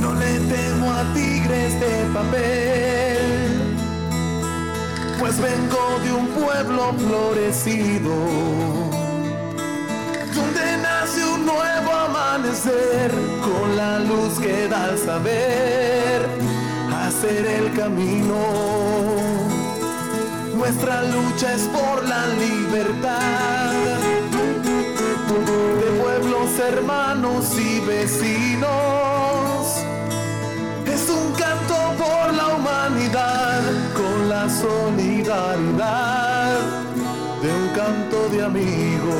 No le temo a tigres de papel, pues vengo de un pueblo florecido, donde nace un nuevo amanecer con la luz que da al saber hacer el camino. Nuestra lucha es por la libertad de pueblos hermanos y vecinos. Es un canto por la humanidad con la solidaridad de un canto de amigo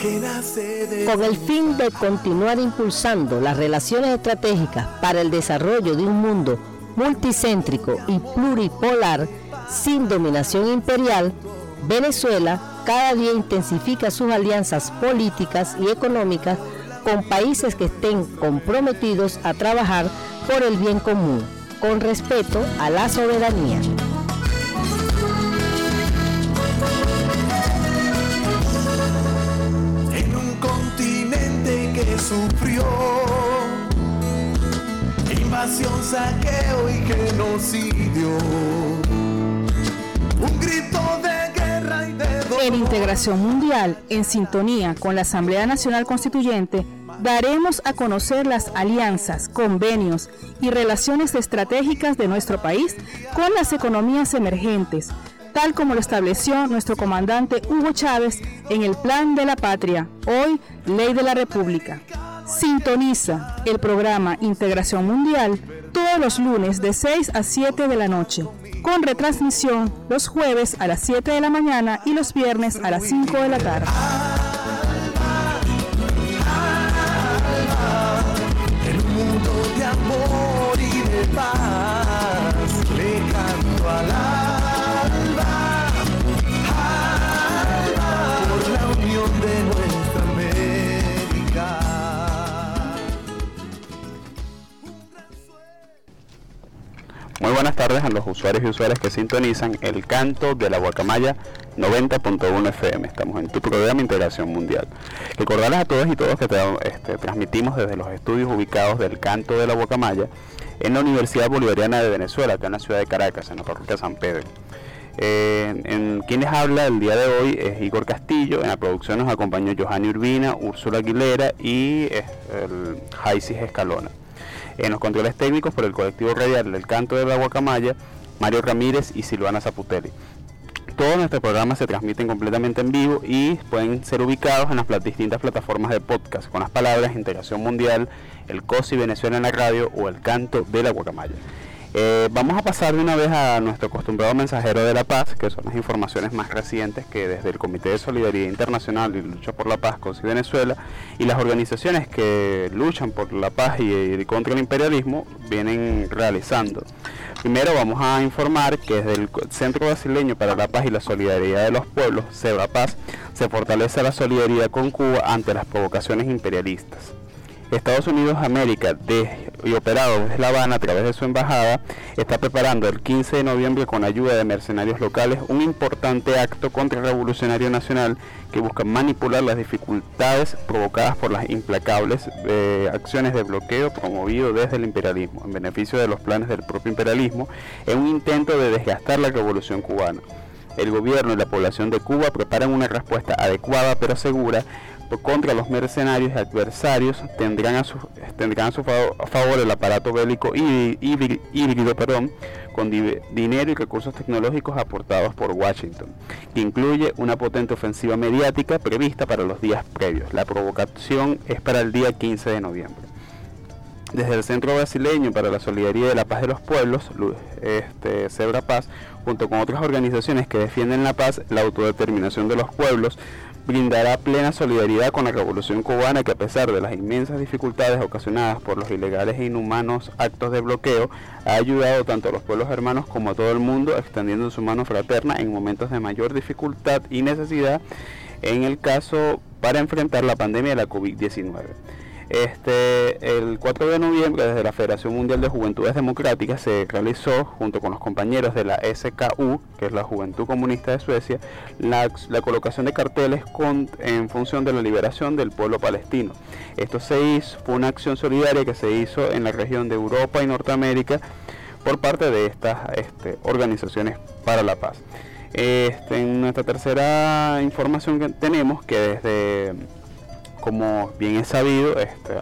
que nace de Con el fin de continuar impulsando las relaciones estratégicas para el desarrollo de un mundo multicéntrico y pluripolar sin dominación imperial, Venezuela cada día intensifica sus alianzas políticas y económicas con países que estén comprometidos a trabajar por el bien común, con respeto a la soberanía. en un continente que sufrió invasión, saqueo y genocidio. Un grito de guerra y de. En Integración Mundial, en sintonía con la Asamblea Nacional Constituyente, daremos a conocer las alianzas, convenios y relaciones estratégicas de nuestro país con las economías emergentes, tal como lo estableció nuestro comandante Hugo Chávez en el Plan de la Patria, hoy Ley de la República. Sintoniza el programa Integración Mundial todos los lunes de 6 a 7 de la noche, con retransmisión los jueves a las 7 de la mañana y los viernes a las 5 de la tarde. Muy buenas tardes a los usuarios y usuarias que sintonizan el canto de la Guacamaya 90.1 FM. Estamos en tu programa Integración Mundial. Recordarles a todos y todos que te- este, transmitimos desde los estudios ubicados del canto de la Guacamaya en la Universidad Bolivariana de Venezuela, acá en la ciudad de Caracas, en la parroquia San Pedro. Eh, en quienes habla el día de hoy es Igor Castillo, en la producción nos acompañó Johanny Urbina, Úrsula Aguilera y eh, el Jaisis Escalona. En los controles técnicos por el colectivo radial del Canto de la Guacamaya, Mario Ramírez y Silvana Zaputelli. Todos nuestros programas se transmiten completamente en vivo y pueden ser ubicados en las distintas plataformas de podcast con las palabras Integración Mundial, el COSI Venezuela en la radio o el Canto de la Guacamaya. Eh, vamos a pasar de una vez a nuestro acostumbrado mensajero de la paz, que son las informaciones más recientes que desde el Comité de Solidaridad Internacional y Lucha por la Paz, COSI Venezuela, y las organizaciones que luchan por la paz y, contra el imperialismo vienen realizando. Primero vamos a informar que desde el Centro Brasileño para la Paz y la Solidaridad de los Pueblos, Paz, se fortalece la solidaridad con Cuba ante las provocaciones imperialistas. Estados Unidos América de- y operado desde La Habana a través de su embajada está preparando el 15 de noviembre con ayuda de mercenarios locales un importante acto contrarrevolucionario nacional que busca manipular las dificultades provocadas por las implacables eh, acciones de bloqueo promovido desde el imperialismo en beneficio de los planes del propio imperialismo en un intento de desgastar la revolución cubana. El gobierno y la población de Cuba preparan una respuesta adecuada pero segura contra los mercenarios y adversarios tendrán a su, tendrán a su favor el aparato bélico hí- híbri- híbrido perdón, con di- dinero y recursos tecnológicos aportados por Washington, que incluye una potente ofensiva mediática prevista para los días previos. La provocación es para el día 15 de noviembre desde el Centro Brasileño para la Solidaridad y la Paz de los Pueblos, este, Cebra Paz, junto con otras organizaciones que defienden la paz, la autodeterminación de los pueblos, brindará plena solidaridad con la revolución cubana que a pesar de las inmensas dificultades ocasionadas por los ilegales e inhumanos actos de bloqueo, ha ayudado tanto a los pueblos hermanos como a todo el mundo, extendiendo su mano fraterna en momentos de mayor dificultad y necesidad, en el caso para enfrentar la pandemia de la COVID-19. Este, el 4 de noviembre, desde la Federación Mundial de Juventudes Democráticas, se realizó, junto con los compañeros de la SKU, que es la Juventud Comunista de Suecia, la, colocación de carteles en función de la liberación del pueblo palestino. Esto se hizo, fue una acción solidaria que se hizo en la región de Europa y Norteamérica por parte de estas este, organizaciones para la paz. Este, en nuestra tercera información que tenemos, que desde como bien es sabido, este,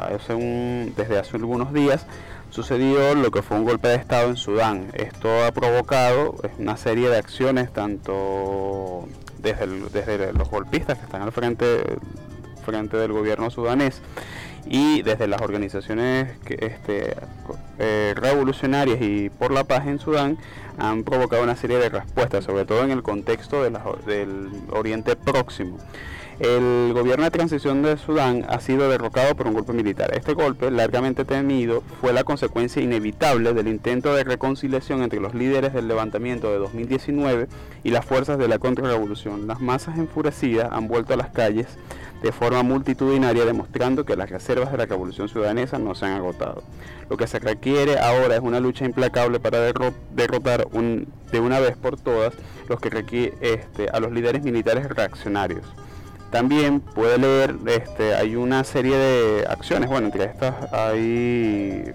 desde hace algunos días sucedió lo que fue un golpe de Estado en Sudán. Esto ha provocado una serie de acciones, tanto desde, los golpistas que están al frente, del gobierno sudanés y desde las organizaciones este, eh, revolucionarias y por la paz en Sudán han provocado una serie de respuestas, sobre todo en el contexto de del Oriente Próximo el gobierno de transición de Sudán ha sido derrocado por un golpe militar. Este golpe, largamente temido, fue la consecuencia inevitable del intento de reconciliación entre los líderes del levantamiento de 2019 y las fuerzas de la contrarrevolución. Las masas enfurecidas han vuelto a las calles de forma multitudinaria, demostrando que las reservas de la revolución sudanesa no se han agotado. Lo que se requiere ahora es una lucha implacable para derrotar de una vez por todas los que requiere, este, a los líderes militares reaccionarios. También puede leer, este, hay una serie de acciones, bueno, entre estas hay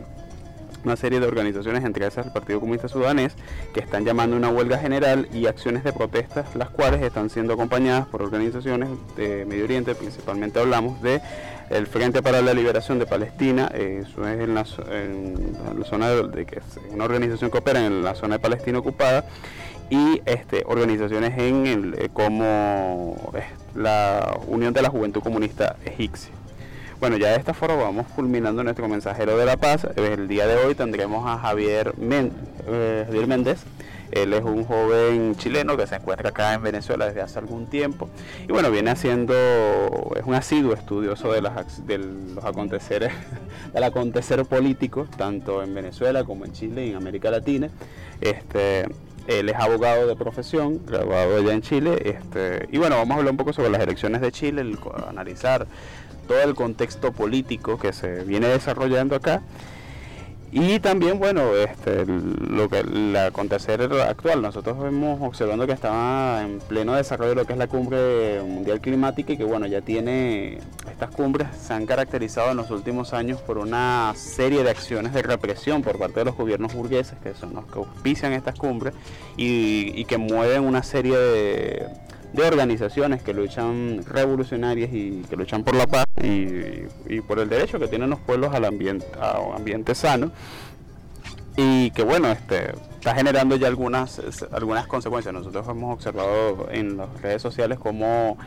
una serie de organizaciones, entre esas el Partido Comunista Sudanés, que están llamando una huelga general y acciones de protestas, las cuales están siendo acompañadas por organizaciones de Medio Oriente, principalmente hablamos de el Frente para la Liberación de Palestina, eso es en la, zona de, que es una organización que opera en la zona de Palestina ocupada, y este, organizaciones en el, eh, como la Unión de la Juventud Comunista Egipcia. Bueno, ya de esta forma vamos culminando nuestro mensajero de la paz. El día de hoy tendremos a Javier, eh, Javier Méndez. Él es un joven chileno que se encuentra acá en Venezuela desde hace algún tiempo. Y bueno, viene haciendo, es un asiduo estudioso de, las, de los aconteceres, del acontecer político, tanto en Venezuela como en Chile y en América Latina. Este, él es abogado de profesión, graduado allá en Chile. Este, y bueno, vamos a hablar un poco sobre las elecciones de Chile, analizar todo el contexto político que se viene desarrollando acá y también, bueno, este, lo que el acontecer actual, nosotros vemos observando que estaba en pleno desarrollo lo que es la cumbre mundial climática y que bueno, ya tiene, estas cumbres se han caracterizado en los últimos años por una serie de acciones de represión por parte de los gobiernos burgueses, que son los que auspician estas cumbres y que mueven una serie de, de organizaciones que luchan revolucionarias y que luchan por la paz y, por el derecho que tienen los pueblos al ambiente, a un ambiente sano y que bueno, este, está generando ya algunas, algunas consecuencias. Nosotros hemos observado en las redes sociales cómo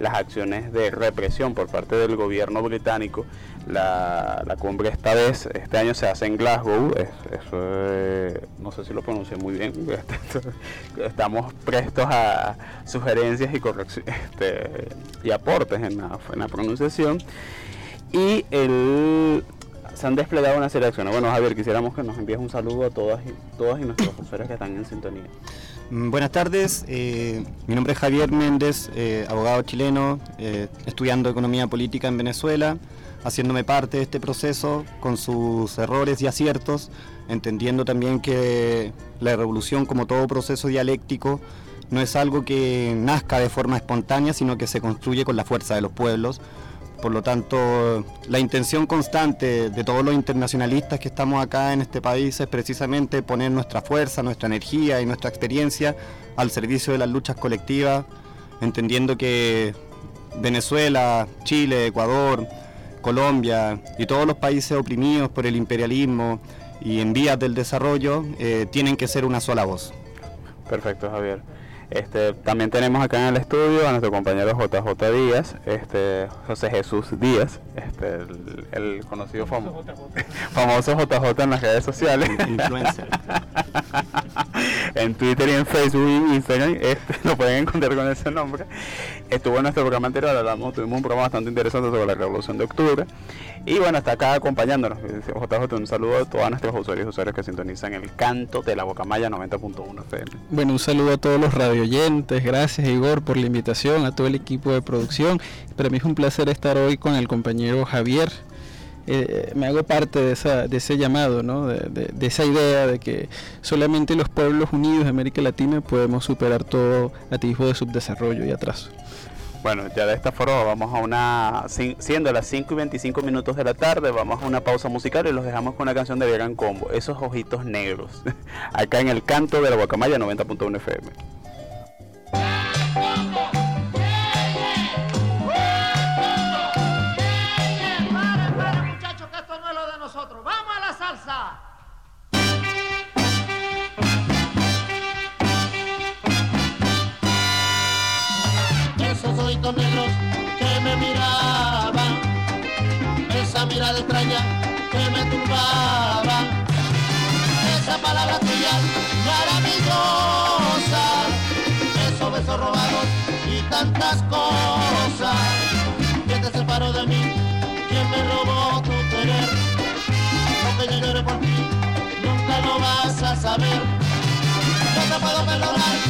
las acciones de represión por parte del gobierno británico. La, cumbre esta vez, este año se hace en Glasgow, eso no sé si lo pronuncié muy bien, estamos prestos a sugerencias y, este, y aportes en la, en la pronunciación. Y el, se han desplegado una serie de acciones. Bueno, Javier, quisiéramos que nos envíes un saludo a todas y, todas y nuestros usuarios que están en sintonía. Mm, buenas tardes, eh, mi nombre es Javier Méndez, eh, abogado chileno, eh, estudiando economía política en Venezuela, haciéndome parte de este proceso con sus errores y aciertos, entendiendo también que la revolución como todo proceso dialéctico no es algo que nazca de forma espontánea, sino que se construye con la fuerza de los pueblos por lo tanto, la intención constante de todos los internacionalistas que estamos acá en este país es precisamente poner nuestra fuerza, nuestra energía y nuestra experiencia al servicio de las luchas colectivas, entendiendo que Venezuela, Chile, Ecuador, Colombia y todos los países oprimidos por el imperialismo y en vías del desarrollo eh, tienen que ser una sola voz. Perfecto, Javier. Este, también tenemos acá en el estudio a nuestro compañero JJ Díaz, este, José Jesús Díaz, este, el, conocido famoso JJ en las redes sociales. Influencer. en Twitter y en Facebook y Instagram este, lo pueden encontrar con ese nombre. Estuvo en nuestro programa anterior, hablamos, tuvimos un programa bastante interesante sobre la Revolución de Octubre. Y bueno, está acá acompañándonos. Un saludo a todos nuestros usuarios y usuarios que sintonizan el canto de la Bocamaya 90.1 FM. Bueno, un saludo a todos los radio oyentes. Gracias, Igor, por la invitación, a todo el equipo de producción. Para mí es un placer estar hoy con el compañero Javier. eh, me hago parte de, esa, de ese llamado, ¿no? de, esa idea de que solamente los pueblos unidos de América Latina podemos superar todo atisbo de subdesarrollo y atraso. Bueno, ya de esta forma vamos a una, siendo las 5 y 25 minutos de la tarde, vamos a una pausa musical y los dejamos con una canción de Vegan Combo, Esos Ojitos Negros, acá en el canto de la Guacamaya 90.1 FM. Tantas cosas, que te separó de mí, quien me robó tu querer, lo que yo lloré por ti, nunca lo vas a saber, no te puedo perdonar,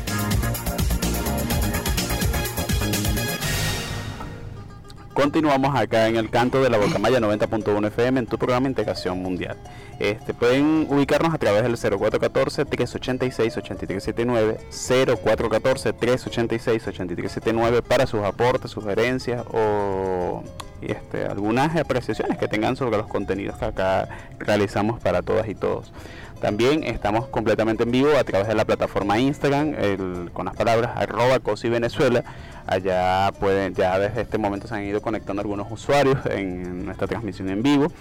Continuamos acá en el canto de la Guacamaya 90.1 FM en tu programa Integración Mundial. Este, pueden ubicarnos a través del 0414-386-8379, 0414-386-8379 para sus aportes, sugerencias o este, algunas apreciaciones que tengan sobre los contenidos que acá realizamos para todas y todos. También estamos completamente en vivo a través de la plataforma Instagram con las palabras arroba cosi Venezuela. Allá pueden, ya desde este momento se han ido conectando algunos usuarios en nuestra transmisión en vivo.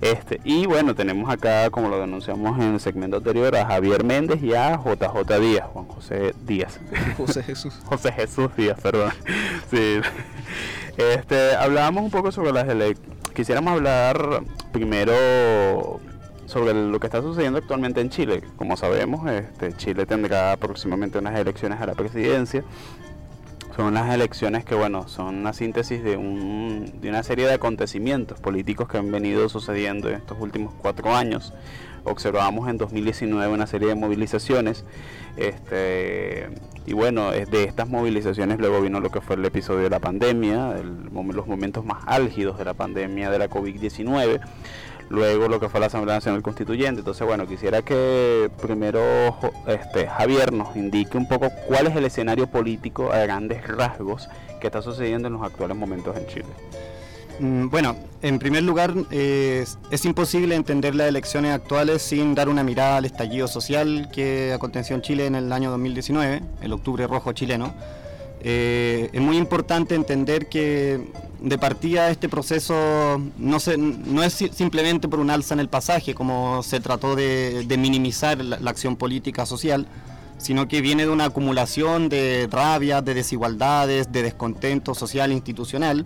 Este, y bueno, tenemos acá, como lo denunciamos en el segmento anterior, a Javier Méndez y a JJ Díaz, Juan José Díaz. José Jesús. José Jesús Díaz, perdón. Sí. Este, hablábamos un poco sobre las elecciones. Quisiéramos hablar primero sobre lo que está sucediendo actualmente en Chile. Como sabemos, este, Chile tendrá próximamente unas elecciones a la presidencia. Son unas elecciones que, bueno, son una síntesis de, un, de una serie de acontecimientos políticos que han venido sucediendo en estos últimos cuatro años. Observamos en 2019 una serie de movilizaciones este, y bueno, de estas movilizaciones luego vino lo que fue el episodio de la pandemia, los momentos más álgidos de la pandemia de la COVID-19, luego lo que fue la Asamblea Nacional Constituyente. Entonces, bueno, quisiera que primero este, Javier nos indique un poco cuál es el escenario político a grandes rasgos que está sucediendo en los actuales momentos en Chile. Mm, bueno, en primer lugar, es imposible entender las elecciones actuales sin dar una mirada al estallido social que aconteció en Chile en el año 2019, el octubre rojo chileno. Eh, es muy importante entender que de partida este proceso no, es simplemente por un alza en el pasaje, como se trató de, minimizar la, acción política social, sino que viene de una acumulación de rabia, de desigualdades, de descontento social e institucional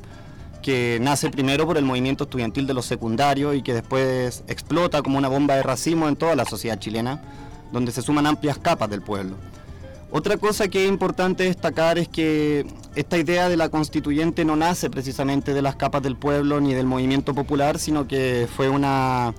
que nace primero por el movimiento estudiantil de los secundarios y que después explota como una bomba de racismo en toda la sociedad chilena, donde se suman amplias capas del pueblo. Otra cosa que es importante destacar es que esta idea de la constituyente no nace precisamente de las capas del pueblo ni del movimiento popular, sino que fue una,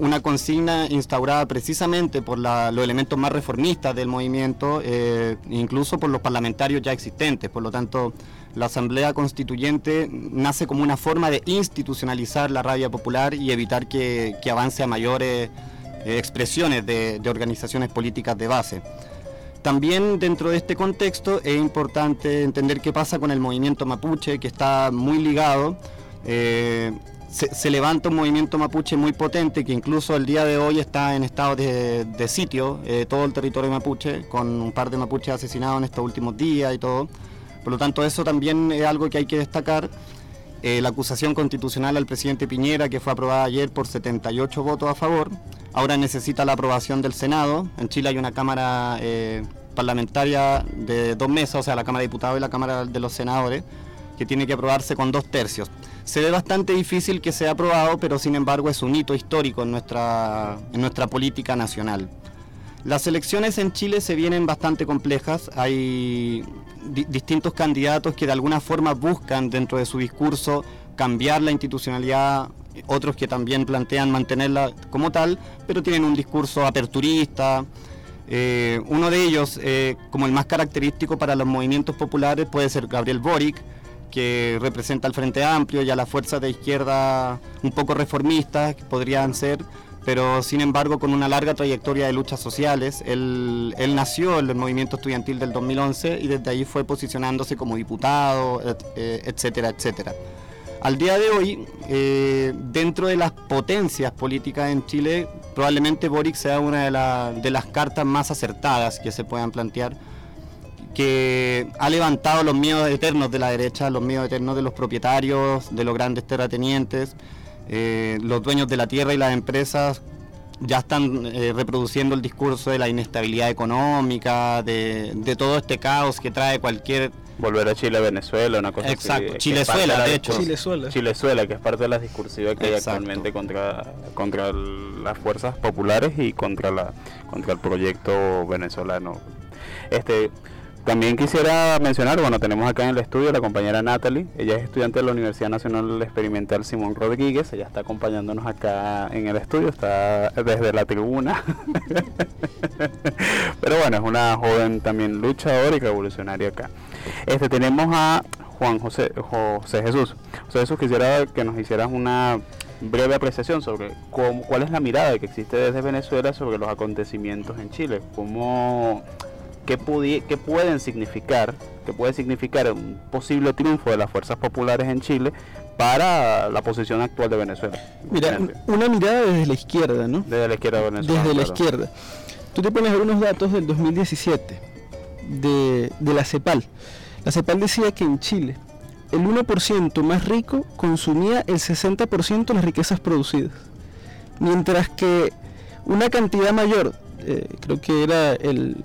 una consigna instaurada precisamente por los elementos más reformistas del movimiento, eh, incluso por los parlamentarios ya existentes. Por lo tanto, la Asamblea Constituyente nace como una forma de institucionalizar la rabia popular y evitar que, que avance a mayores eh, expresiones de organizaciones políticas de base. También dentro de este contexto es importante entender qué pasa con el movimiento mapuche, que está muy ligado. eh, se, levanta un movimiento mapuche muy potente que incluso el día de hoy está en estado de, de sitio, eh, todo el territorio mapuche, con un par de mapuches asesinados en estos últimos días y todo. Por lo tanto, eso también es algo que hay que destacar. Eh, la acusación constitucional al presidente Piñera, que fue aprobada ayer por 78 votos a favor, ahora necesita la aprobación del Senado. En Chile hay una Cámara eh, parlamentaria de dos mesas, o sea, la Cámara de Diputados y la Cámara de los Senadores, que tiene que aprobarse con dos tercios. Se ve bastante difícil que sea aprobado, pero sin embargo es un hito histórico en nuestra, en nuestra política nacional. Las elecciones en Chile se vienen bastante complejas. Hay di- distintos candidatos que de alguna forma buscan dentro de su discurso cambiar la institucionalidad, otros que también plantean mantenerla como tal, pero tienen un discurso aperturista. Eh, uno de ellos, eh, como el más característico para los movimientos populares, puede ser Gabriel Boric, que representa al Frente Amplio y a las fuerzas de izquierda un poco reformistas, que podrían ser, pero sin embargo con una larga trayectoria de luchas sociales. Él, él nació en el movimiento estudiantil del 2011 y desde ahí fue posicionándose como diputado, eh, etcétera, etcétera. Al día de hoy, eh, dentro de las potencias políticas en Chile, probablemente Boric sea una de, la- de las cartas más acertadas que se puedan plantear que ha levantado los miedos eternos de la derecha, los miedos eternos de los propietarios, de los grandes terratenientes, eh, los dueños de la tierra y las empresas ya están eh, reproduciendo el discurso de la inestabilidad económica, de, de todo este caos que trae cualquier... Volver a Chile, Venezuela, una cosa Exacto, así, Chilezuela, de hecho. Chilezuela. Chilezuela, que es parte de las discursivas que hay Exacto. actualmente contra, contra las fuerzas populares y contra la contra el proyecto venezolano. Este también quisiera mencionar, bueno, tenemos acá en el estudio a la compañera Natalie, ella es estudiante de la Universidad Nacional Experimental Simón Rodríguez, ella está acompañándonos acá en el estudio, está desde la tribuna. Pero bueno, es una joven también luchadora y revolucionaria acá. Este tenemos a Juan José José Jesús. José Jesús quisiera que nos hicieras una breve apreciación sobre cómo, cuál es la mirada que existe desde Venezuela sobre los acontecimientos en Chile, cómo qué, pudi- qué pueden significar, qué puede significar un posible triunfo de las fuerzas populares en Chile para la posición actual de Venezuela. Mira, una mirada desde la izquierda, ¿no? desde la izquierda venezolana. Desde la izquierda. Tú te pones a ver unos datos del 2017 de, de la CEPAL. La CEPAL decía que en Chile el 1% más rico consumía el 60% de las riquezas producidas. Mientras que una cantidad mayor, eh, creo que era el,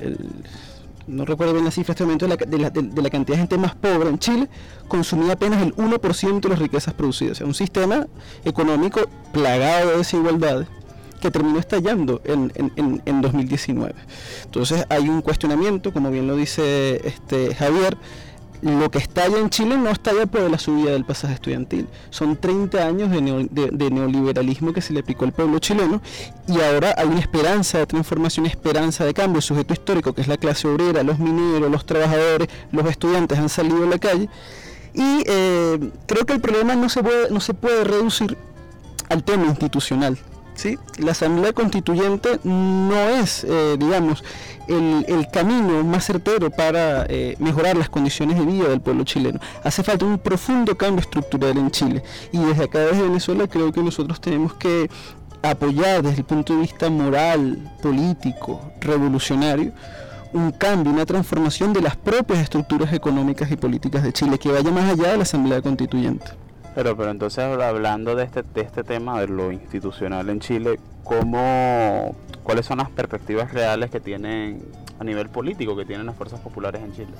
no recuerdo bien la cifra en este de la, de la- de- la cantidad de gente más pobre en Chile, consumía apenas el 1% de las riquezas producidas. O un sistema económico plagado de desigualdades que terminó estallando en- en- en 2019. Entonces hay un cuestionamiento, como bien lo dice este Javier, lo que estalla en Chile no estalla por la subida del pasaje estudiantil. Son 30 años de, de- neoliberalismo que se le aplicó al pueblo chileno y ahora hay una esperanza de transformación, esperanza de cambio. El sujeto histórico, que es la clase obrera, los mineros, los trabajadores, los estudiantes han salido a la calle y eh, creo que el problema no se puede, no se puede reducir al tema institucional. ¿Sí? La Asamblea Constituyente no es, eh, digamos, el, el camino más certero para eh, mejorar las condiciones de vida del pueblo chileno. Hace falta un profundo cambio estructural en Chile. Y desde acá, desde Venezuela, creo que nosotros tenemos que apoyar desde el punto de vista moral, político, revolucionario, un cambio, una transformación de las propias estructuras económicas y políticas de Chile, que vaya más allá de la Asamblea Constituyente. Pero, pero entonces hablando de este, de este tema de lo institucional en Chile, ¿cómo, ¿cuáles son las perspectivas reales que tienen a nivel político que tienen las fuerzas populares en Chile?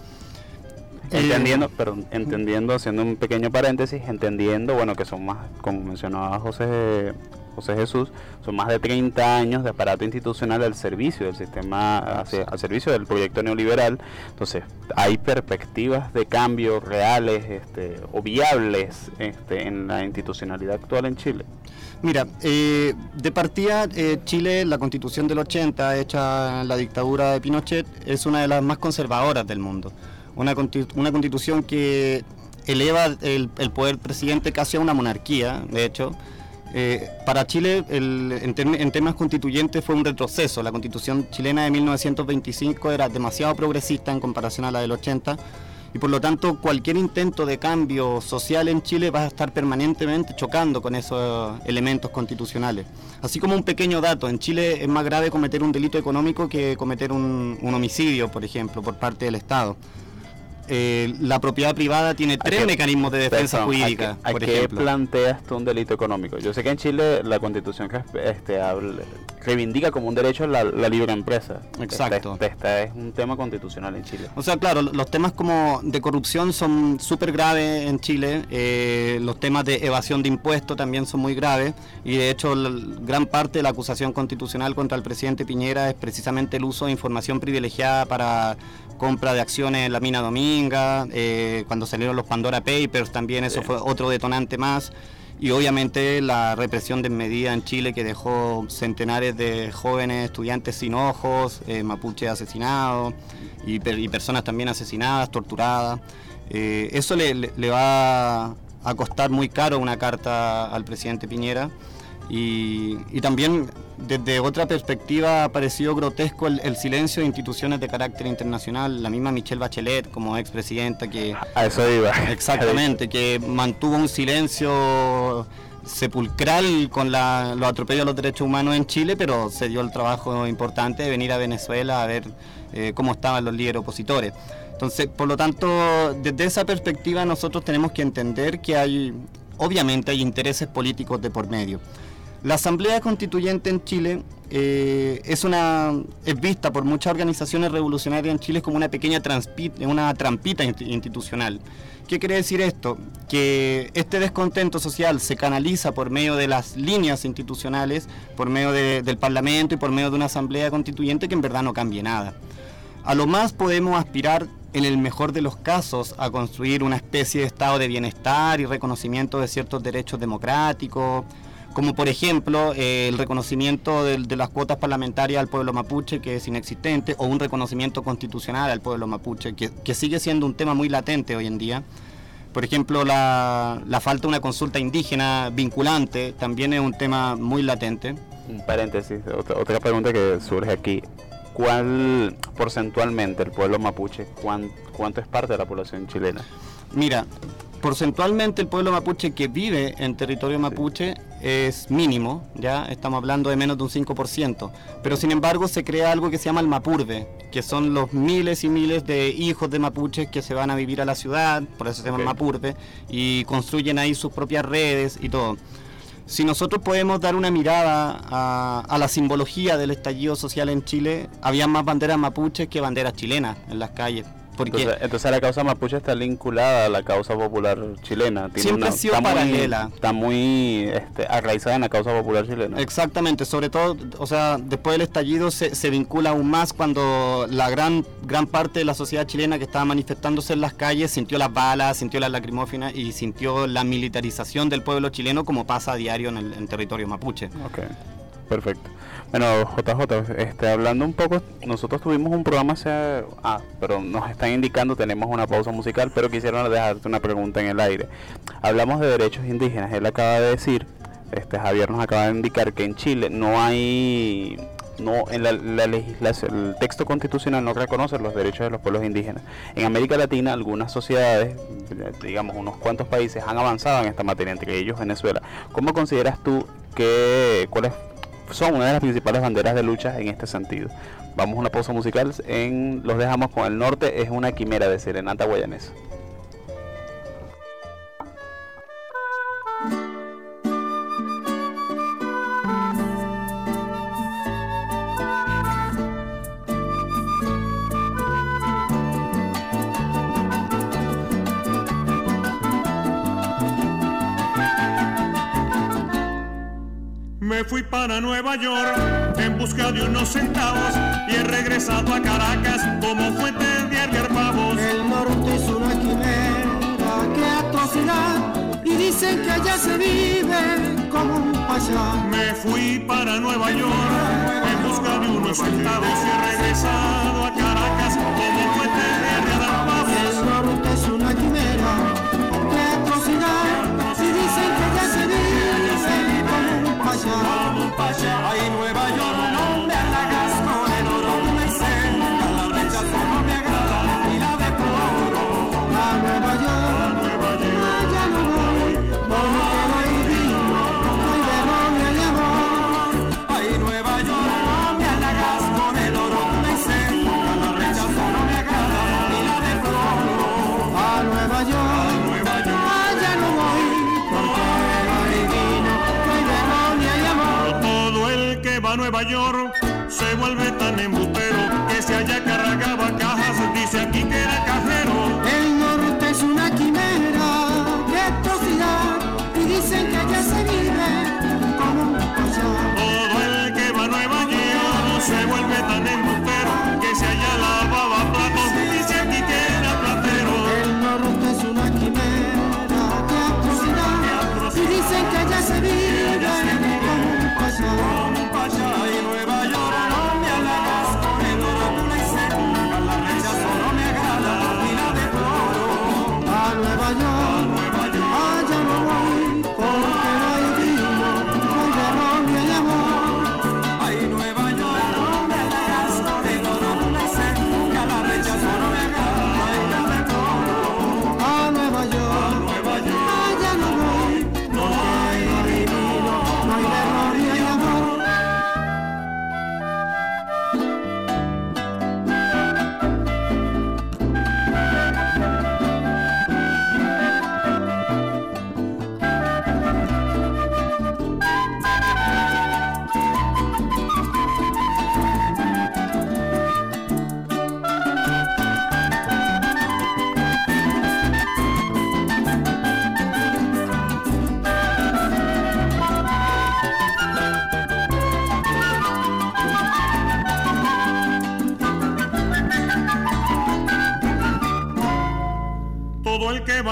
Eh, Entendiendo, perdón, entendiendo, haciendo un pequeño paréntesis, entendiendo, bueno, que son más, como mencionaba José, José Jesús, son más de 30 años de aparato institucional al servicio del sistema, al servicio del proyecto neoliberal. Entonces, hay perspectivas de cambio reales este, o viables este, en la institucionalidad actual en Chile. Mira, eh, de partida, eh, Chile, la constitución del 80, hecha la dictadura de Pinochet, es una de las más conservadoras del mundo. Una, una constitución que eleva el, el poder presidente casi a una monarquía, de hecho. Eh, para Chile, el- en, tem- en temas constituyentes fue un retroceso. La constitución chilena de 1925 era demasiado progresista en comparación a la del 80 y por lo tanto cualquier intento de cambio social en Chile va a estar permanentemente chocando con esos elementos constitucionales. Así como un pequeño dato, en Chile es más grave cometer un delito económico que cometer un, un homicidio, por ejemplo, por parte del Estado. Eh, la propiedad privada tiene tres mecanismos de defensa Perdón, jurídica, ¿A por qué ejemplo. planteas tú un delito económico? Yo sé que en Chile la constitución este, habla- reivindica como un derecho la, la libre empresa. Exacto. Este, este es un tema constitucional en Chile. O sea, claro, lo- los temas como de corrupción son súper graves en Chile, eh, los temas de evasión de impuestos también son muy graves y de hecho la- gran parte de la acusación constitucional contra el presidente Piñera es precisamente el uso de información privilegiada para compra de acciones en la mina Dominga, eh, cuando salieron los Pandora Papers también eso Sí. fue otro detonante más. Y obviamente la represión desmedida en Chile que dejó centenares de jóvenes estudiantes sin ojos, eh, mapuches asesinados y, per- y personas también asesinadas, torturadas. Eh, eso le, le- le va a costar muy caro una carta al presidente Piñera. Y, y también desde otra perspectiva ha parecido grotesco el, el silencio de instituciones de carácter internacional, la misma Michelle Bachelet como expresidenta que A eso iba. Exactamente, que mantuvo un silencio sepulcral con la- los atropellos a los derechos humanos en Chile, pero se dio el trabajo importante de venir a Venezuela a ver eh, cómo estaban los líderes opositores. Entonces, por lo tanto, desde esa perspectiva nosotros tenemos que entender que hay, obviamente hay intereses políticos de por medio. La Asamblea Constituyente en Chile eh, es, una, es vista por muchas organizaciones revolucionarias en Chile como una pequeña una trampita insti- institucional. ¿Qué quiere decir esto? Que este descontento social se canaliza por medio de las líneas institucionales, por medio de- del Parlamento y por medio de una Asamblea Constituyente que en verdad no cambie nada. A lo más podemos aspirar, en el mejor de los casos, a construir una especie de estado de bienestar y reconocimiento de ciertos derechos democráticos, como por ejemplo eh, el reconocimiento del- de, las cuotas parlamentarias al pueblo mapuche, que es inexistente, o un reconocimiento constitucional al pueblo mapuche, que, que sigue siendo un tema muy latente hoy en día. Por ejemplo, la, la falta de una consulta indígena vinculante también es un tema muy latente. Un paréntesis, otra, otra pregunta que surge aquí. ¿Cuál porcentualmente el pueblo mapuche, cuán- cuánto es parte de la población chilena? Mira, porcentualmente el pueblo mapuche que vive en territorio mapuche es mínimo, ya estamos hablando de menos de un 5%, pero sin embargo se crea algo que se llama el Mapurbe, que son los miles y miles de hijos de mapuches que se van a vivir a la ciudad, por eso se llama. Mapurbe, y construyen ahí sus propias redes y todo. Si nosotros podemos dar una mirada a, a la simbología del estallido social en Chile, había más banderas mapuches que banderas chilenas en las calles. Porque Entonces, entonces la causa mapuche está vinculada a la causa popular chilena. Siempre ha sido está muy- paralela. está muy este, arraizada en la causa popular chilena. Exactamente, sobre todo, o sea, después del estallido se, se vincula aún más cuando la gran, gran parte de la sociedad chilena que estaba manifestándose en las calles sintió las balas, sintió las lacrimógenas y sintió la militarización del pueblo chileno como pasa a diario en el en territorio mapuche. Ok, perfecto. Bueno, JJ, este, hablando un poco, nosotros tuvimos un programa hace... Ah, pero nos están indicando, tenemos una pausa musical, pero quisiera dejarte una pregunta en el aire. Hablamos de derechos indígenas, él acaba de decir, este Javier nos acaba de indicar que en Chile no hay... No, en la, la legislación, el texto constitucional no reconoce los derechos de los pueblos indígenas. En América Latina, algunas sociedades, digamos unos cuantos países, han avanzado en esta materia, entre ellos Venezuela. ¿Cómo consideras tú que cuáles son una de las principales banderas de lucha en este sentido. Vamos a una pausa musical, en Los dejamos con el norte, es una quimera de serenata guayanesa. Me fui para Nueva York en busca de unos centavos y he regresado a Caracas como fuente de arriar pavos. El norte es una quimera, qué atrocidad, y dicen que allá se vive como un pasá. Me fui para Nueva York en busca de unos centavos y he regresado a Caracas como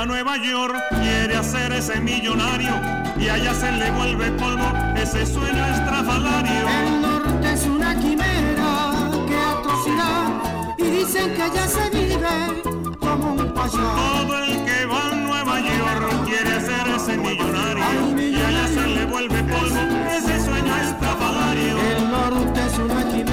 a Nueva York quiere hacer ese millonario y allá se le vuelve polvo ese sueño estrafalario. El norte es una quimera, qué atrocidad, y dicen que allá se vive como un pasá. Todo el que va a Nueva York quiere hacer ese millonario y allá se le vuelve polvo ese sueño estrafalario. El norte es una quimera,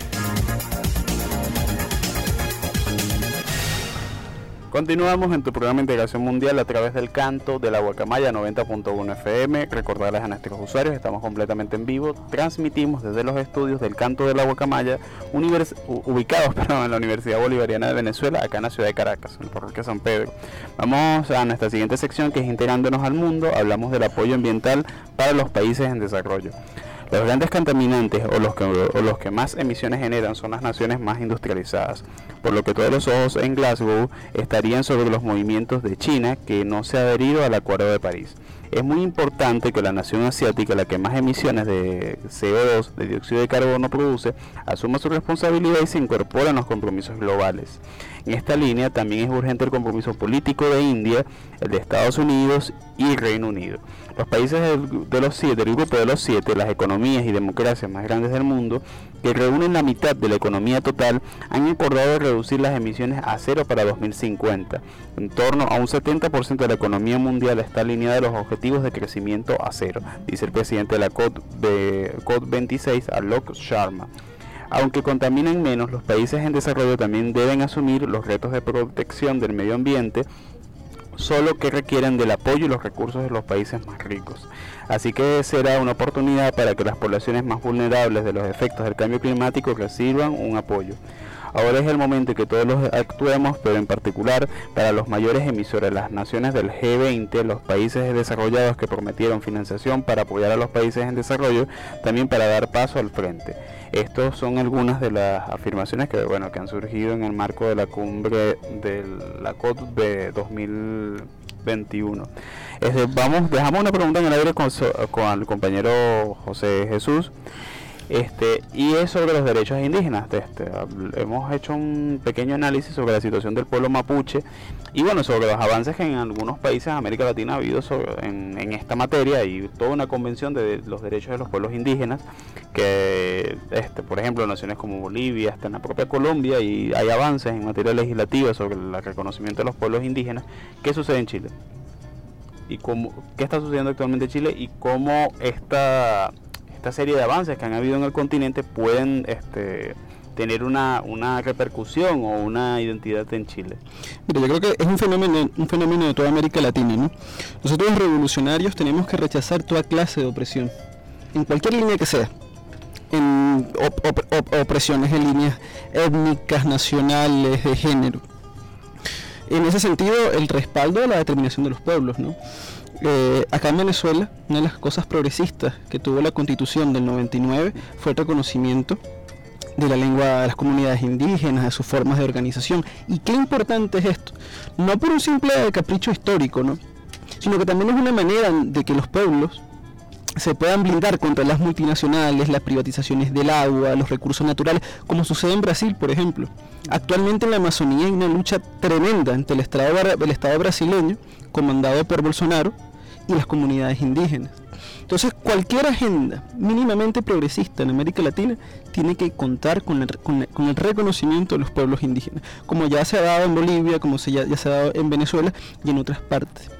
Continuamos en tu programa de Integración Mundial a través del canto de la Guacamaya 90.1 FM. Recordarles a nuestros usuarios, estamos completamente en vivo. Transmitimos desde los estudios del canto de la Guacamaya, ubicados perdón, en la Universidad Bolivariana de Venezuela, acá en la ciudad de Caracas, en el parroquia San Pedro. Vamos a nuestra siguiente sección que es Integrándonos al Mundo. Hablamos del apoyo ambiental para los países en desarrollo. Los grandes contaminantes o los, que, más emisiones generan son las naciones más industrializadas, por lo que todos los ojos en Glasgow estarían sobre los movimientos de China que no se ha adherido al Acuerdo de París. Es muy importante que la nación asiática, la que más emisiones de CO2, de dióxido de carbono produce, asuma su responsabilidad y se incorpore en los compromisos globales. En esta línea también es urgente el compromiso político de India, el de Estados Unidos y Reino Unido. Los países de los siete, del grupo de los siete, las economías y democracias más grandes del mundo, que reúnen la mitad de la economía total, han acordado reducir las emisiones a cero para 2050. En torno a un 70% de la economía mundial está alineada a los objetivos de crecimiento a cero, dice el presidente de la COP, de COP26, Alok Sharma. Aunque contaminen menos, los países en desarrollo también deben asumir los retos de protección del medio ambiente, solo que requieren del apoyo y los recursos de los países más ricos. Así que será una oportunidad para que las poblaciones más vulnerables de los efectos del cambio climático reciban un apoyo. Ahora es el momento en que todos los actuemos, pero en particular para los mayores emisores, las naciones del G20, los países desarrollados que prometieron financiación para apoyar a los países en desarrollo, también para dar paso al frente. Estos son algunas de las afirmaciones que, bueno, que han surgido en el marco de la cumbre de la COP de 2021. Este, vamos, dejamos una pregunta en el aire con el compañero José Jesús. Este, y es sobre los derechos indígenas. Este, hemos hecho un pequeño análisis sobre la situación del pueblo mapuche y bueno, sobre los avances que en algunos países de América Latina ha habido en, esta materia y toda una convención de los derechos de los pueblos indígenas que, este, por ejemplo, naciones como Bolivia, hasta en la propia Colombia y hay avances en materia legislativa sobre el reconocimiento de los pueblos indígenas. ¿Qué sucede en Chile? y cómo, qué está sucediendo actualmente en Chile y cómo esta, esta serie de avances que han habido en el continente pueden este, tener una, una repercusión o una identidad en Chile. Mira, yo creo que es un fenómeno, un fenómeno de toda América Latina. ¿no? Nosotros los revolucionarios tenemos que rechazar toda clase de opresión, en cualquier línea que sea. En opresiones en líneas étnicas, nacionales, de género en ese sentido, el respaldo a la determinación de los pueblos, ¿no? Eh, acá en Venezuela, una de las cosas progresistas que tuvo la constitución del 99 fue el reconocimiento de la lengua de las comunidades indígenas, de sus formas de organización. ¿Y qué importante es esto? No por un simple capricho histórico, ¿no? sino que también es una manera de que los pueblos se puedan blindar contra las multinacionales, las privatizaciones del agua, los recursos naturales, como sucede en Brasil, por ejemplo. Actualmente en la Amazonía hay una lucha tremenda entre el Estado, el Estado brasileño, comandado por Bolsonaro, y las comunidades indígenas. Entonces, cualquier agenda mínimamente progresista en América Latina tiene que contar con el, con el, reconocimiento de los pueblos indígenas, como ya se ha dado en Bolivia, como se ya se ha dado en Venezuela y en otras partes.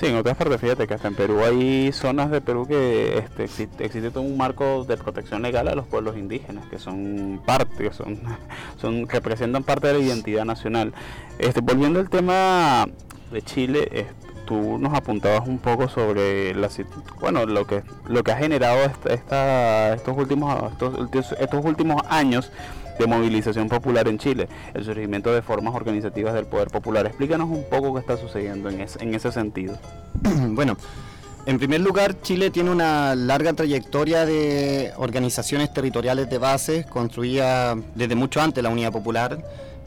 Sí, en otras partes, fíjate que hasta en Perú hay zonas de Perú que este, existe, todo un marco de protección legal a los pueblos indígenas, que son parte, que son, son, representan parte de la identidad nacional. Este, volviendo al tema de Chile, tú nos apuntabas un poco sobre la, bueno, lo que lo que ha generado esta, estos últimos estos, estos últimos años de movilización popular en Chile, el surgimiento de formas organizativas del poder popular. Explícanos un poco qué está sucediendo en, en ese sentido. bueno, en primer lugar, Chile tiene una larga trayectoria de organizaciones territoriales de base construidas desde mucho antes la Unidad Popular.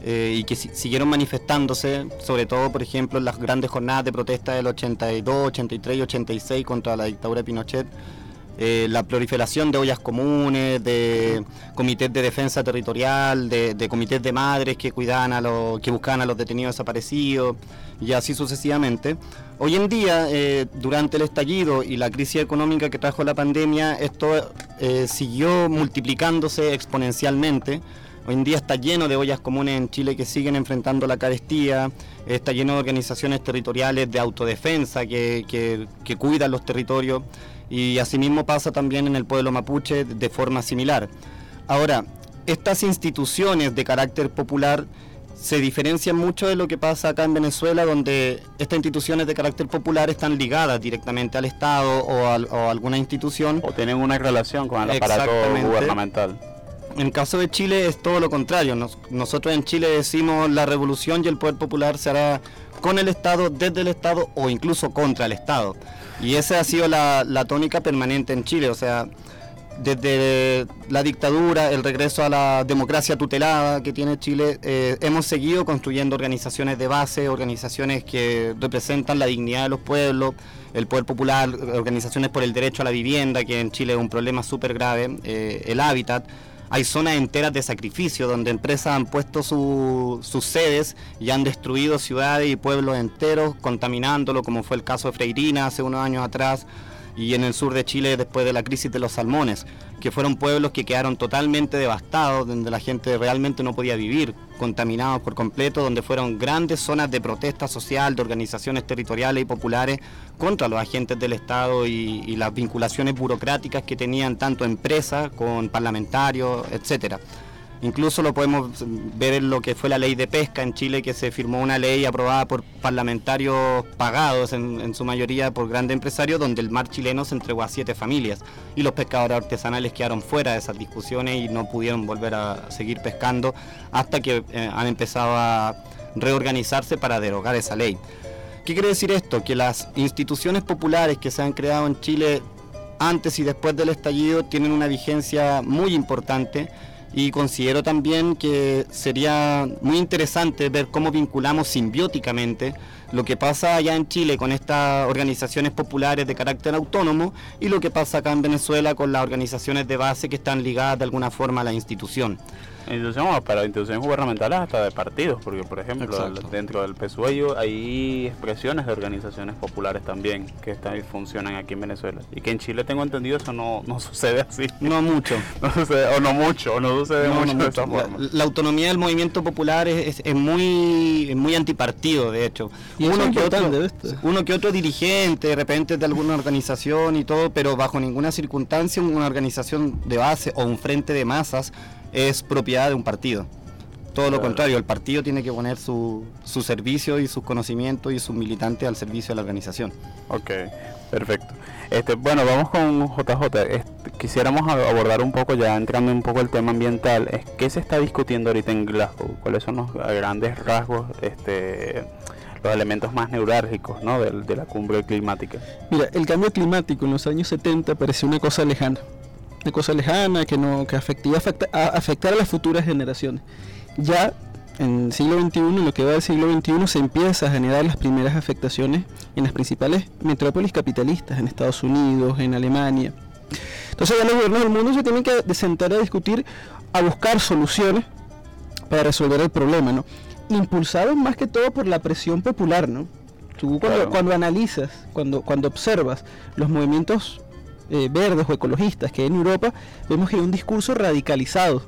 Eh, y que siguieron manifestándose, sobre todo, por ejemplo, en las grandes jornadas de protesta del 82, 83 y 86 contra la dictadura de Pinochet, eh, la proliferación de ollas comunes, de comités de defensa territorial, de, comités de madres que cuidaban a los, que buscaban a los detenidos desaparecidos y así sucesivamente. Hoy en día, eh, durante el estallido y la crisis económica que trajo la pandemia, esto eh, siguió multiplicándose exponencialmente. Hoy en día está lleno de ollas comunes en Chile que siguen enfrentando la carestía, está lleno de organizaciones territoriales de autodefensa que, que cuidan los territorios y asimismo pasa también en el pueblo mapuche de forma similar. Ahora, estas instituciones de carácter popular se diferencian mucho de lo que pasa acá en Venezuela, donde estas instituciones de carácter popular están ligadas directamente al Estado o a, alguna institución. O tienen una relación con el aparato gubernamental. En caso de Chile es todo lo contrario. nosotros en Chile decimos la revolución y el poder popular se hará con el Estado, desde el Estado o incluso contra el Estado. Y esa ha sido la, tónica permanente en Chile, o sea, desde la dictadura, el regreso a la democracia tutelada que tiene Chile, eh, hemos seguido construyendo organizaciones de base, organizaciones que representan la dignidad de los pueblos, el poder popular, organizaciones por el derecho a la vivienda, que en Chile es un problema súper grave, eh, el hábitat hay zonas enteras de sacrificio donde empresas han puesto sus sedes y han destruido ciudades y pueblos enteros, contaminándolo, como fue el caso de Freirina hace unos años atrás. Y en el sur de Chile después de la crisis de los salmones, que fueron pueblos que quedaron totalmente devastados, donde la gente realmente no podía vivir, contaminados por completo, donde fueron grandes zonas de protesta social de organizaciones territoriales y populares contra los agentes del Estado y, las vinculaciones burocráticas que tenían tanto empresas con parlamentarios, etcétera. Incluso lo podemos ver en lo que fue la ley de pesca en Chile, que se firmó una ley aprobada por parlamentarios pagados, en, su mayoría por grandes empresarios, donde el mar chileno se entregó a siete familias y los pescadores artesanales quedaron fuera de esas discusiones y no pudieron volver a seguir pescando hasta que eh, han empezado a reorganizarse para derogar esa ley. ¿Qué quiere decir esto? Que las instituciones populares que se han creado en Chile antes y después del estallido tienen una vigencia muy importante y considero también que sería muy interesante ver cómo vinculamos simbióticamente lo que pasa allá en Chile con estas organizaciones populares de carácter autónomo y lo que pasa acá en Venezuela con las organizaciones de base que están ligadas de alguna forma a la institución. Instituciones, para instituciones gubernamentales hasta de partidos, porque por ejemplo Exacto. dentro del PSUE hay expresiones de organizaciones populares también que están, funcionan aquí en Venezuela. Y que en Chile tengo entendido eso no, no sucede así. No mucho. No sucede, o no mucho, o no sucede No, mucho no de esa mucho. forma. La, la autonomía del movimiento popular es, es- es muy, es muy antipartido, de hecho. Y es que otro, uno que otro dirigente, de repente de alguna organización y todo, pero bajo ninguna circunstancia una organización de base o un frente de masas es propiedad de un partido. Todo lo Claro. contrario, el partido tiene que poner su, su servicio y sus conocimientos y sus militantes al servicio de la organización. Ok, perfecto. Este, bueno, vamos con JJ. Este, quisiéramos abordar un poco, ya entrando un poco el tema ambiental, es qué se está discutiendo ahorita en Glasgow, cuáles son los grandes rasgos, este, los elementos más neurálgicos, ¿no? del- de, la cumbre climática. Mira, el cambio climático en los años 70 parecía una cosa lejana. Una cosa lejana que no que afectía, afecta- a afectar a las futuras generaciones. Ya en el siglo XXI, en lo que va del siglo XXI, se empieza a generar las primeras afectaciones en las principales metrópolis capitalistas, en Estados Unidos, en Alemania. Entonces ya los gobiernos del mundo se tienen que de- sentar a discutir, a buscar soluciones para resolver el problema, ¿no? Impulsados más que todo por la presión popular, ¿no? Tú cuando, Claro. cuando analizas, cuando, cuando observas los movimientos eh, verdes o ecologistas que hay en Europa, vemos que hay un discurso radicalizado.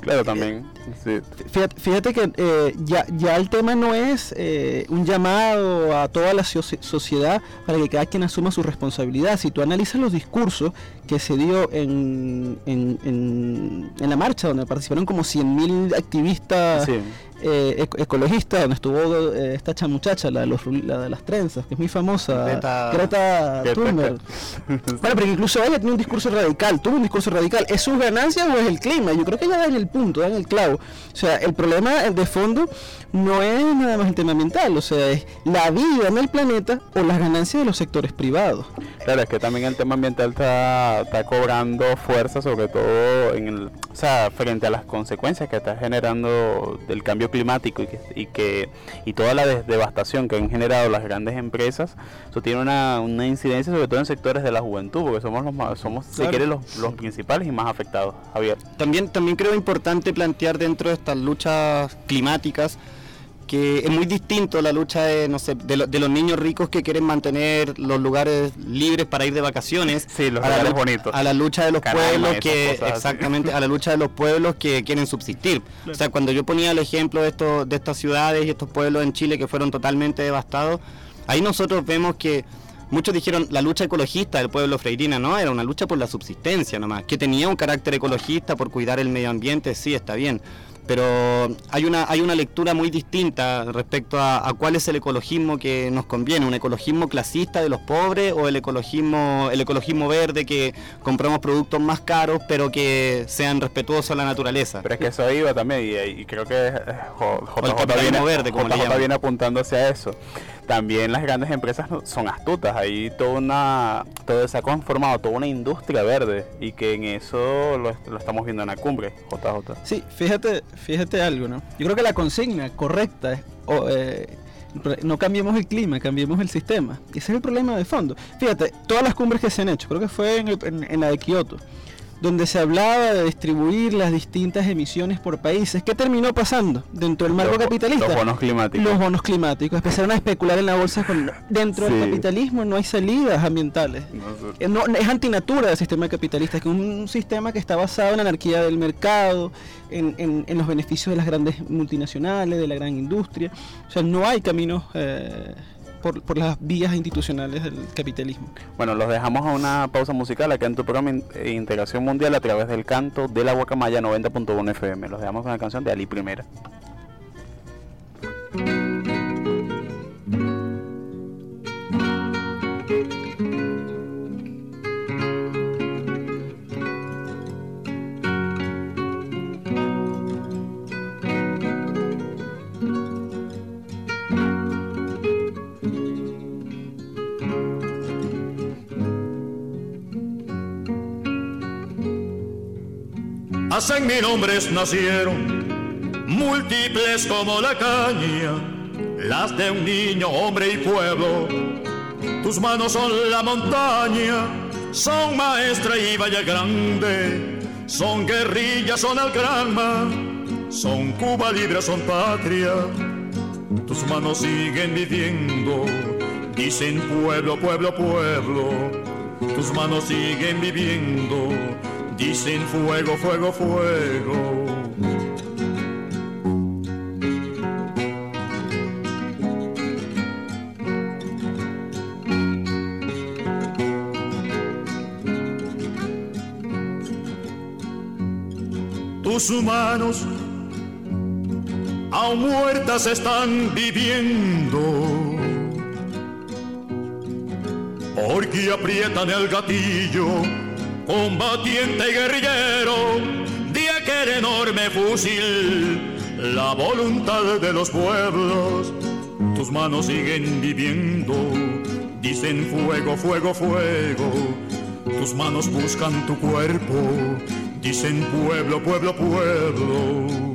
Claro, también. sí. Fíjate, fíjate que eh, ya, ya el tema no es eh, un llamado a toda la soci- sociedad para que cada quien asuma su responsabilidad. Si tú analizas los discursos que se dio en, en, en- en la marcha, donde participaron como 100.000 activistas Sí. Eh, eco- ecologistas, donde estuvo eh, esta cha muchacha, la de, los, ru- la de las trenzas, que es muy famosa, Greta- Greta Thunberg. Bueno, pero incluso ella tiene un discurso radical, tuvo un discurso radical. ¿Es sus ganancias o es el clima? Yo creo que ya da en el punto, da en el clavo. O sea, el problema de fondo no es nada más el tema ambiental, o sea, es la vida en el planeta o las ganancias de los sectores privados. Claro, es que también el tema ambiental está, está cobrando fuerza, sobre todo en el, o sea, frente a las consecuencias que está generando del cambio climático y que, y que y toda la devastación que han generado las grandes empresas, eso tiene una, una incidencia sobre todo en sectores de la juventud, porque somos los más, somos, si Claro. quiere, los, los principales y más afectados. Javier. También, también creo importante plantear dentro de estas luchas climáticas que es muy distinto la lucha de, no sé, de, lo- de los niños ricos que quieren mantener los lugares libres para ir de vacaciones. Sí, los a la lugares lu- bonitos. A la lucha de los pueblos que, así. exactamente, a la lucha de los pueblos que quieren subsistir. O sea, cuando yo ponía el ejemplo de, estos, de estas ciudades y estos pueblos en Chile que fueron totalmente devastados, ahí nosotros vemos que Muchos dijeron la lucha ecologista del pueblo freirina, no, era una lucha por la subsistencia nomás, que tenía un carácter ecologista por cuidar el medio ambiente, sí, está bien, pero hay una, hay una lectura muy distinta respecto a, a cuál es el ecologismo que nos conviene, un ecologismo clasista de los pobres o el ecologismo, el ecologismo verde que compramos productos más caros pero que sean respetuosos a la naturaleza. Pero es que eso iba también y, y creo que eh, JJ capitalismo viene, verde, como JJ viene apuntando hacia eso. También las grandes empresas son astutas, hay toda una, todo se ha conformado toda una industria verde y que en eso lo, estamos viendo en la cumbre, JJ. Sí, fíjate, fíjate algo, ¿no? Yo creo que la consigna correcta es eh, no cambiemos el clima, cambiemos el sistema. Ese es el problema de fondo. Fíjate, todas las cumbres que se han hecho, creo que fue en, el- en- en la de Kioto, donde se hablaba de distribuir las distintas emisiones por países. ¿Qué terminó pasando dentro del marco Los- capitalista? los bonos climáticos. Los bonos climáticos. Empezaron a especular en la bolsa con... Dentro Sí. del capitalismo no hay salidas ambientales. Eh, no- es antinatura del sistema capitalista, que es un sistema que está basado en la anarquía del mercado, en, en- en los beneficios de las grandes multinacionales, de la gran industria. O sea, no hay caminos eh, por, las vías institucionales del capitalismo. Bueno, los dejamos a una pausa musical acá en tu programa eh, Integración Mundial a través del canto de la Guacamaya 90.1 FM. Los dejamos con la canción de Ali Primera. Hacen mil hombres nacieron, múltiples como la caña, las de un niño, hombre y pueblo. Tus manos son la montaña, son maestra y valle grande, son guerrilla, son algranma, son Cuba libre, son patria. Tus manos siguen viviendo, dicen pueblo, pueblo, pueblo. Tus manos siguen viviendo, dicen fuego, fuego, fuego. Tus manos aún muertas están viviendo porque aprietan el gatillo, combatiente y guerrillero de aquel enorme fusil, la voluntad de los pueblos. Tus manos siguen viviendo, dicen fuego, fuego, fuego. Tus manos buscan tu cuerpo, dicen pueblo, pueblo, pueblo.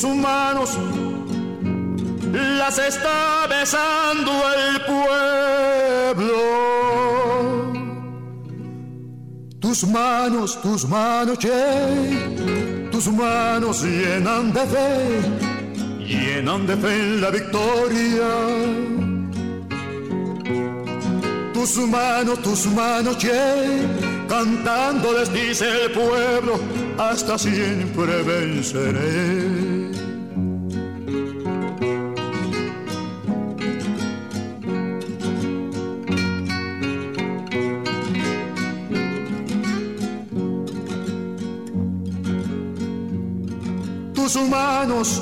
Tus manos las está besando el pueblo. Tus manos, tus manos, che, tus manos llenan de fe, llenan de fe en la victoria. Tus manos, tus manos, che, cantando les dice el pueblo, hasta siempre venceré. Tus manos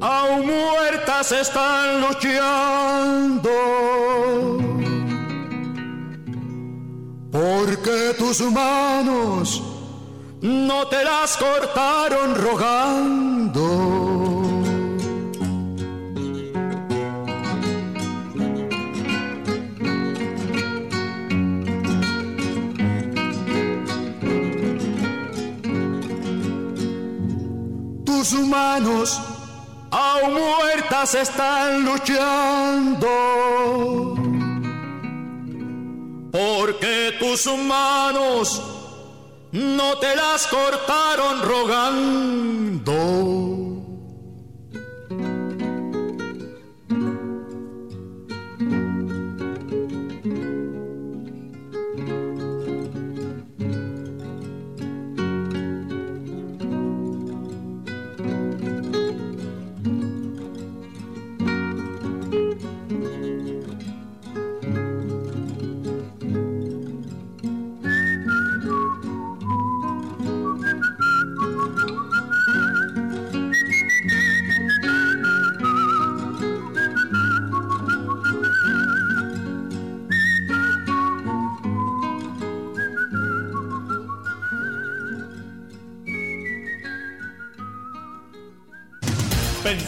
aún muertas están luchando. Porque tus manos no te las cortaron rogando. Tus manos aún muertas están luchando porque tus manos no te las cortaron rogando.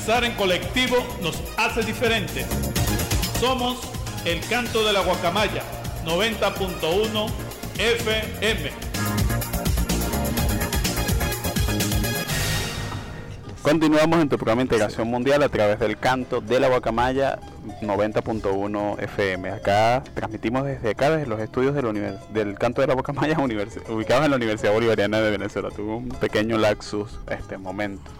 Pensar en colectivo nos hace diferentes. Somos el canto de la guacamaya 90.1 FM. Continuamos en tu programa de Integración Mundial a través del canto de la guacamaya 90.1 FM. Acá transmitimos desde acá, desde los estudios del, univers del Canto de la guacamaya ubicados en la Universidad Bolivariana de Venezuela. Tuvo un pequeño laxus este momento.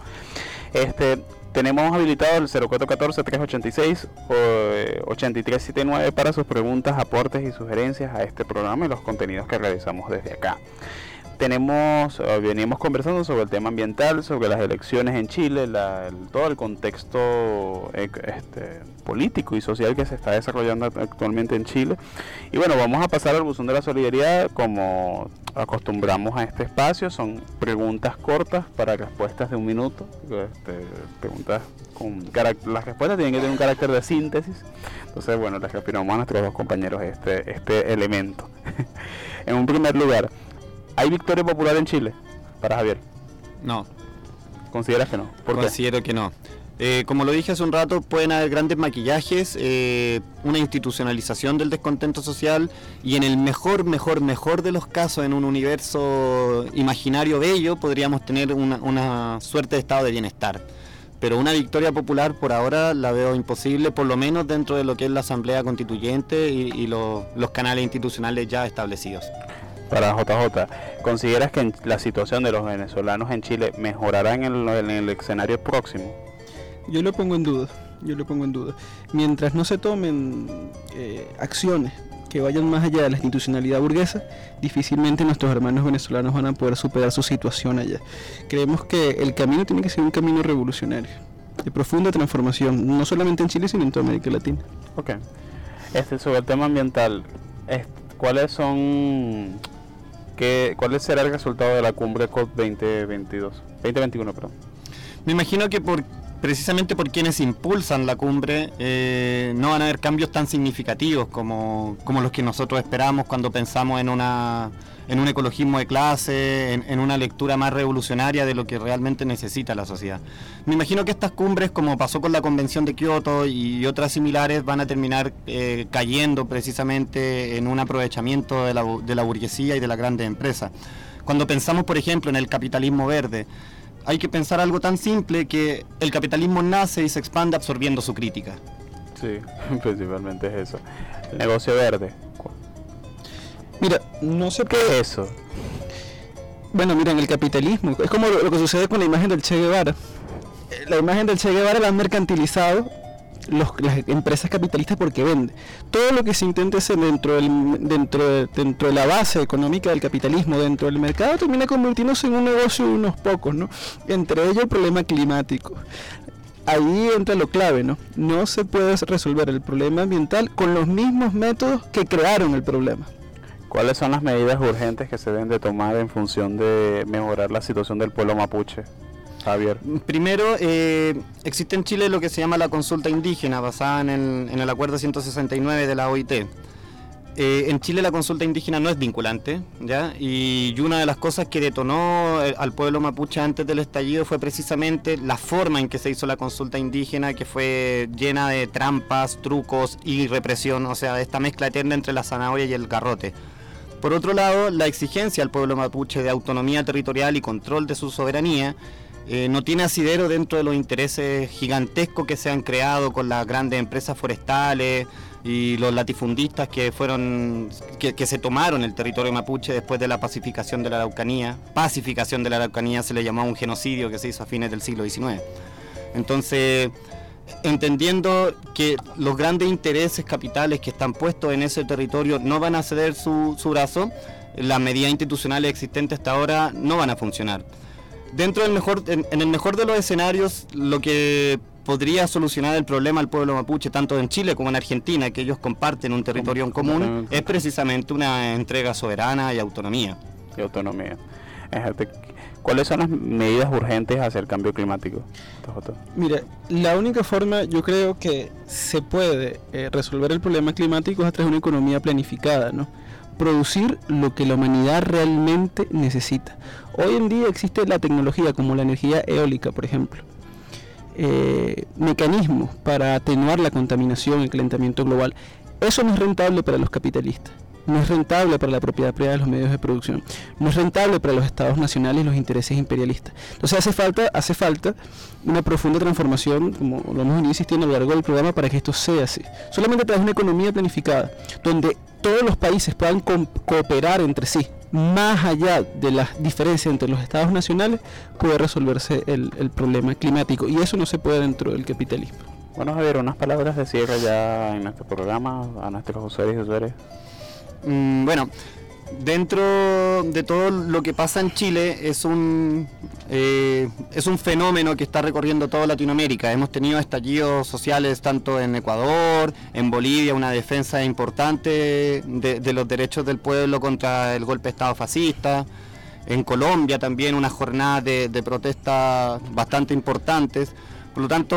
Este, tenemos habilitado el 0414-386-8379 para sus preguntas, aportes y sugerencias a este programa y los contenidos que realizamos desde acá. Tenemos, venimos conversando sobre el tema ambiental, sobre las elecciones en Chile, la- todo el contexto eh, este, político y social que se está desarrollando actualmente en Chile. Y bueno, vamos a pasar al buzón de la solidaridad como acostumbramos a este espacio. Son preguntas cortas para respuestas de un minuto. Este, preguntas con las respuestas tienen que tener un carácter de síntesis. Entonces, bueno, les respiramos a nuestros dos compañeros este, este elemento. en un primer lugar, ¿hay victoria popular en Chile? Para Javier. No. ¿Consideras que no? ¿Por qué? Considero que no. Eh, como lo dije hace un rato, pueden haber grandes maquillajes, eh, una institucionalización del descontento social y en el mejor, mejor, mejor de los casos, en un universo imaginario bello, podríamos tener una, una suerte de estado de bienestar. Pero una victoria popular por ahora la veo imposible, por lo menos dentro de lo que es la Asamblea Constituyente y, y lo- los canales institucionales ya establecidos. Para JJ, ¿consideras que la situación de los venezolanos en Chile mejorará en el, en el escenario próximo? Yo lo pongo en duda, yo lo pongo en duda. Mientras no se tomen eh, acciones que vayan más allá de la institucionalidad burguesa, difícilmente nuestros hermanos venezolanos van a poder superar su situación allá. Creemos que el camino tiene que ser un camino revolucionario, de profunda transformación, no solamente en Chile, sino en toda América Latina. Ok. Este, sobre el tema ambiental, es- ¿cuáles son, qué, cuál será el resultado de la cumbre COP 2022? 2021, perdón. Me imagino que por precisamente por quienes impulsan la cumbre eh, no van a haber cambios tan significativos como, como los que nosotros esperamos cuando pensamos en una en un ecologismo de clase, en, en una lectura más revolucionaria de lo que realmente necesita la sociedad. Me imagino que estas cumbres, como pasó con la Convención de Kioto y otras similares, van a terminar eh, cayendo precisamente en un aprovechamiento de la, de la burguesía y de las grandes empresas. Cuando pensamos, por ejemplo, en el capitalismo verde, hay que pensar algo tan simple que el capitalismo nace y se expande absorbiendo su crítica. Sí, principalmente es eso. El negocio verde. Mira, no se ¿Qué es eso? Bueno, mira, en el capitalismo, es como lo, lo que sucede con la imagen del Che Guevara. Eh, La imagen del Che Guevara la han mercantilizado los- las empresas capitalistas porque vende. Todo lo que se intente hacer dentro, del, dentro, de, dentro de la base económica del capitalismo, dentro del mercado, termina convirtiéndose en un negocio de unos pocos, ¿no? Entre ellos el problema climático. Ahí entra lo clave, ¿no? No se puede resolver el problema ambiental con los mismos métodos que crearon el problema. ¿Cuáles son las medidas urgentes que se deben de tomar en función de mejorar la situación del pueblo mapuche? Javier. Primero, eh, existe en Chile lo que se llama la consulta indígena, basada en el, en el acuerdo 169 de la OIT. Eh, en Chile la consulta indígena no es vinculante, ¿ya? Y una de las cosas que detonó eh, al pueblo mapuche antes del estallido fue precisamente la forma en que se hizo la consulta indígena, que fue llena de trampas, trucos y represión, o sea, esta mezcla eterna entre la zanahoria y el garrote. Por otro lado, la exigencia al pueblo mapuche de autonomía territorial y control de su soberanía eh, no tiene asidero dentro de los intereses gigantescos que se han creado con las grandes empresas forestales y los latifundistas que fueron que, que se tomaron el territorio mapuche después de la pacificación de la Araucanía. Pacificación de la Araucanía se le llamó un genocidio que se hizo a fines del siglo XIX. Entonces, entendiendo que los grandes intereses capitales que están puestos en ese territorio no van a ceder su, su brazo, las medidas institucionales existentes hasta ahora no van a funcionar. Dentro del mejor, en, en el mejor de los escenarios, lo que podría solucionar el problema al pueblo mapuche, tanto en Chile como en Argentina, que ellos comparten un territorio en común, es precisamente una entrega soberana y autonomía. Y autonomía. ¿Cuáles son las medidas urgentes hacia el cambio climático? Mira, la única forma yo creo que se puede eh, resolver el problema climático es a través de una economía planificada, ¿no? Producir lo que la humanidad realmente necesita. Hoy en día existe la tecnología como la energía eólica, por ejemplo. Eh, mecanismos para atenuar la contaminación, el calentamiento global. Eso no es rentable para los capitalistas. No es rentable para la propiedad privada de los medios de producción, no es rentable para los estados nacionales y los intereses imperialistas. Entonces hace falta, hace falta una profunda transformación, como lo hemos venido insistiendo a lo largo del programa, para que esto sea así. Solamente a una economía planificada, donde todos los países puedan co- cooperar entre sí, más allá de las diferencias entre los estados nacionales, puede resolverse el, el problema climático. Y eso no se puede dentro del capitalismo. Bueno, Javier, unas palabras de cierre ya en nuestro programa a nuestros usuarios y usuarias. Mm, bueno, dentro de todo lo que pasa en Chile es un eh, es un fenómeno que está recorriendo toda Latinoamérica. Hemos tenido estallidos sociales tanto en Ecuador, en Bolivia, una defensa importante de, los derechos del pueblo contra el golpe de Estado fascista. En Colombia también unas jornadas de, de protesta bastante importantes. Por lo tanto,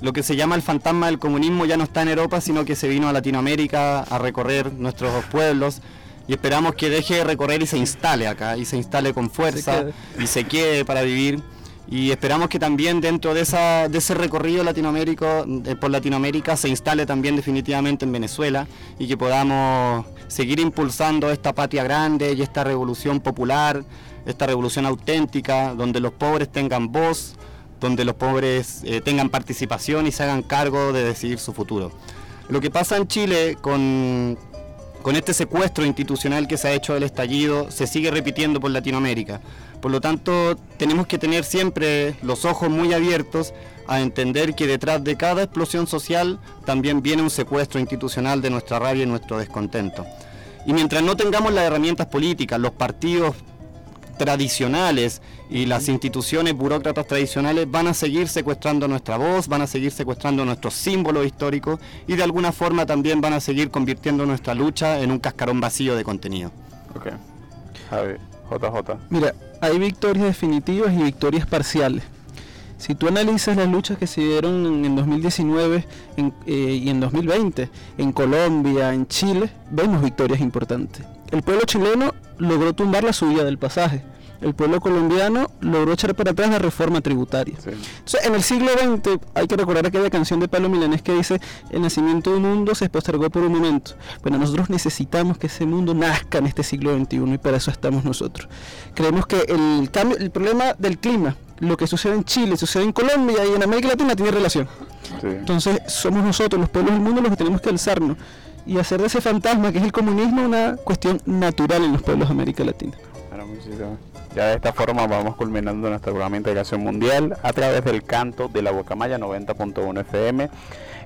lo que se llama el fantasma del comunismo ya no está en Europa, sino que se vino a Latinoamérica a recorrer nuestros pueblos y esperamos que deje de recorrer y se instale acá, y se instale con fuerza y se quede para vivir. Y esperamos que también dentro de, esa, de ese recorrido latinoamérico, eh, por Latinoamérica se instale también definitivamente en Venezuela y que podamos seguir impulsando esta patria grande y esta revolución popular, esta revolución auténtica, donde los pobres tengan voz, donde los pobres eh, tengan participación y se hagan cargo de decidir su futuro. Lo que pasa en Chile con, con este secuestro institucional que se ha hecho del estallido se sigue repitiendo por Latinoamérica. Por lo tanto, tenemos que tener siempre los ojos muy abiertos a entender que detrás de cada explosión social también viene un secuestro institucional de nuestra rabia y nuestro descontento. Y mientras no tengamos las herramientas políticas, los partidos tradicionales y las instituciones burócratas tradicionales van a seguir secuestrando nuestra voz, van a seguir secuestrando nuestros símbolos históricos y de alguna forma también van a seguir convirtiendo nuestra lucha en un cascarón vacío de contenido. Ok. Javier, JJ. Mira, hay victorias definitivas y victorias parciales. Si tú analizas las luchas que se dieron en, en 2019 en- eh, y en 2020, en Colombia, en Chile, vemos victorias importantes. El pueblo chileno logró tumbar la subida del pasaje. El pueblo colombiano logró echar para atrás la reforma tributaria. Sí. Entonces, en el siglo XX hay que recordar aquella canción de Pablo Milanés que dice, el nacimiento de un mundo se postergó por un momento. Bueno, nosotros necesitamos que ese mundo nazca en este siglo XXI y para eso estamos nosotros. Creemos que el cambio, el problema del clima, lo que sucede en Chile, sucede en Colombia y en América Latina tiene relación. Sí. Entonces somos nosotros, los pueblos del mundo, los que tenemos que alzarnos y hacer de ese fantasma que es el comunismo una cuestión natural en los pueblos de América Latina. Ya de esta forma vamos culminando nuestro programa de integración mundial a través del canto de la Guacamaya 90.1 FM.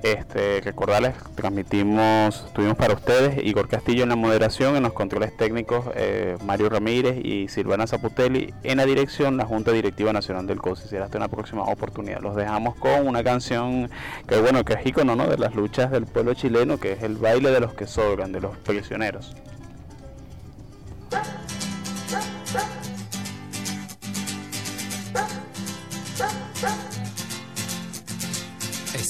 Este, recordarles, transmitimos, tuvimos para ustedes Igor Castillo en la moderación, en los controles técnicos eh, Mario Ramírez y Silvana Zaputelli, en la dirección la Junta Directiva Nacional del COSI. Será hasta una próxima oportunidad. Los dejamos con una canción que bueno, que es ícono ¿no? de las luchas del pueblo chileno, que es el baile de los que sobran, de los prisioneros.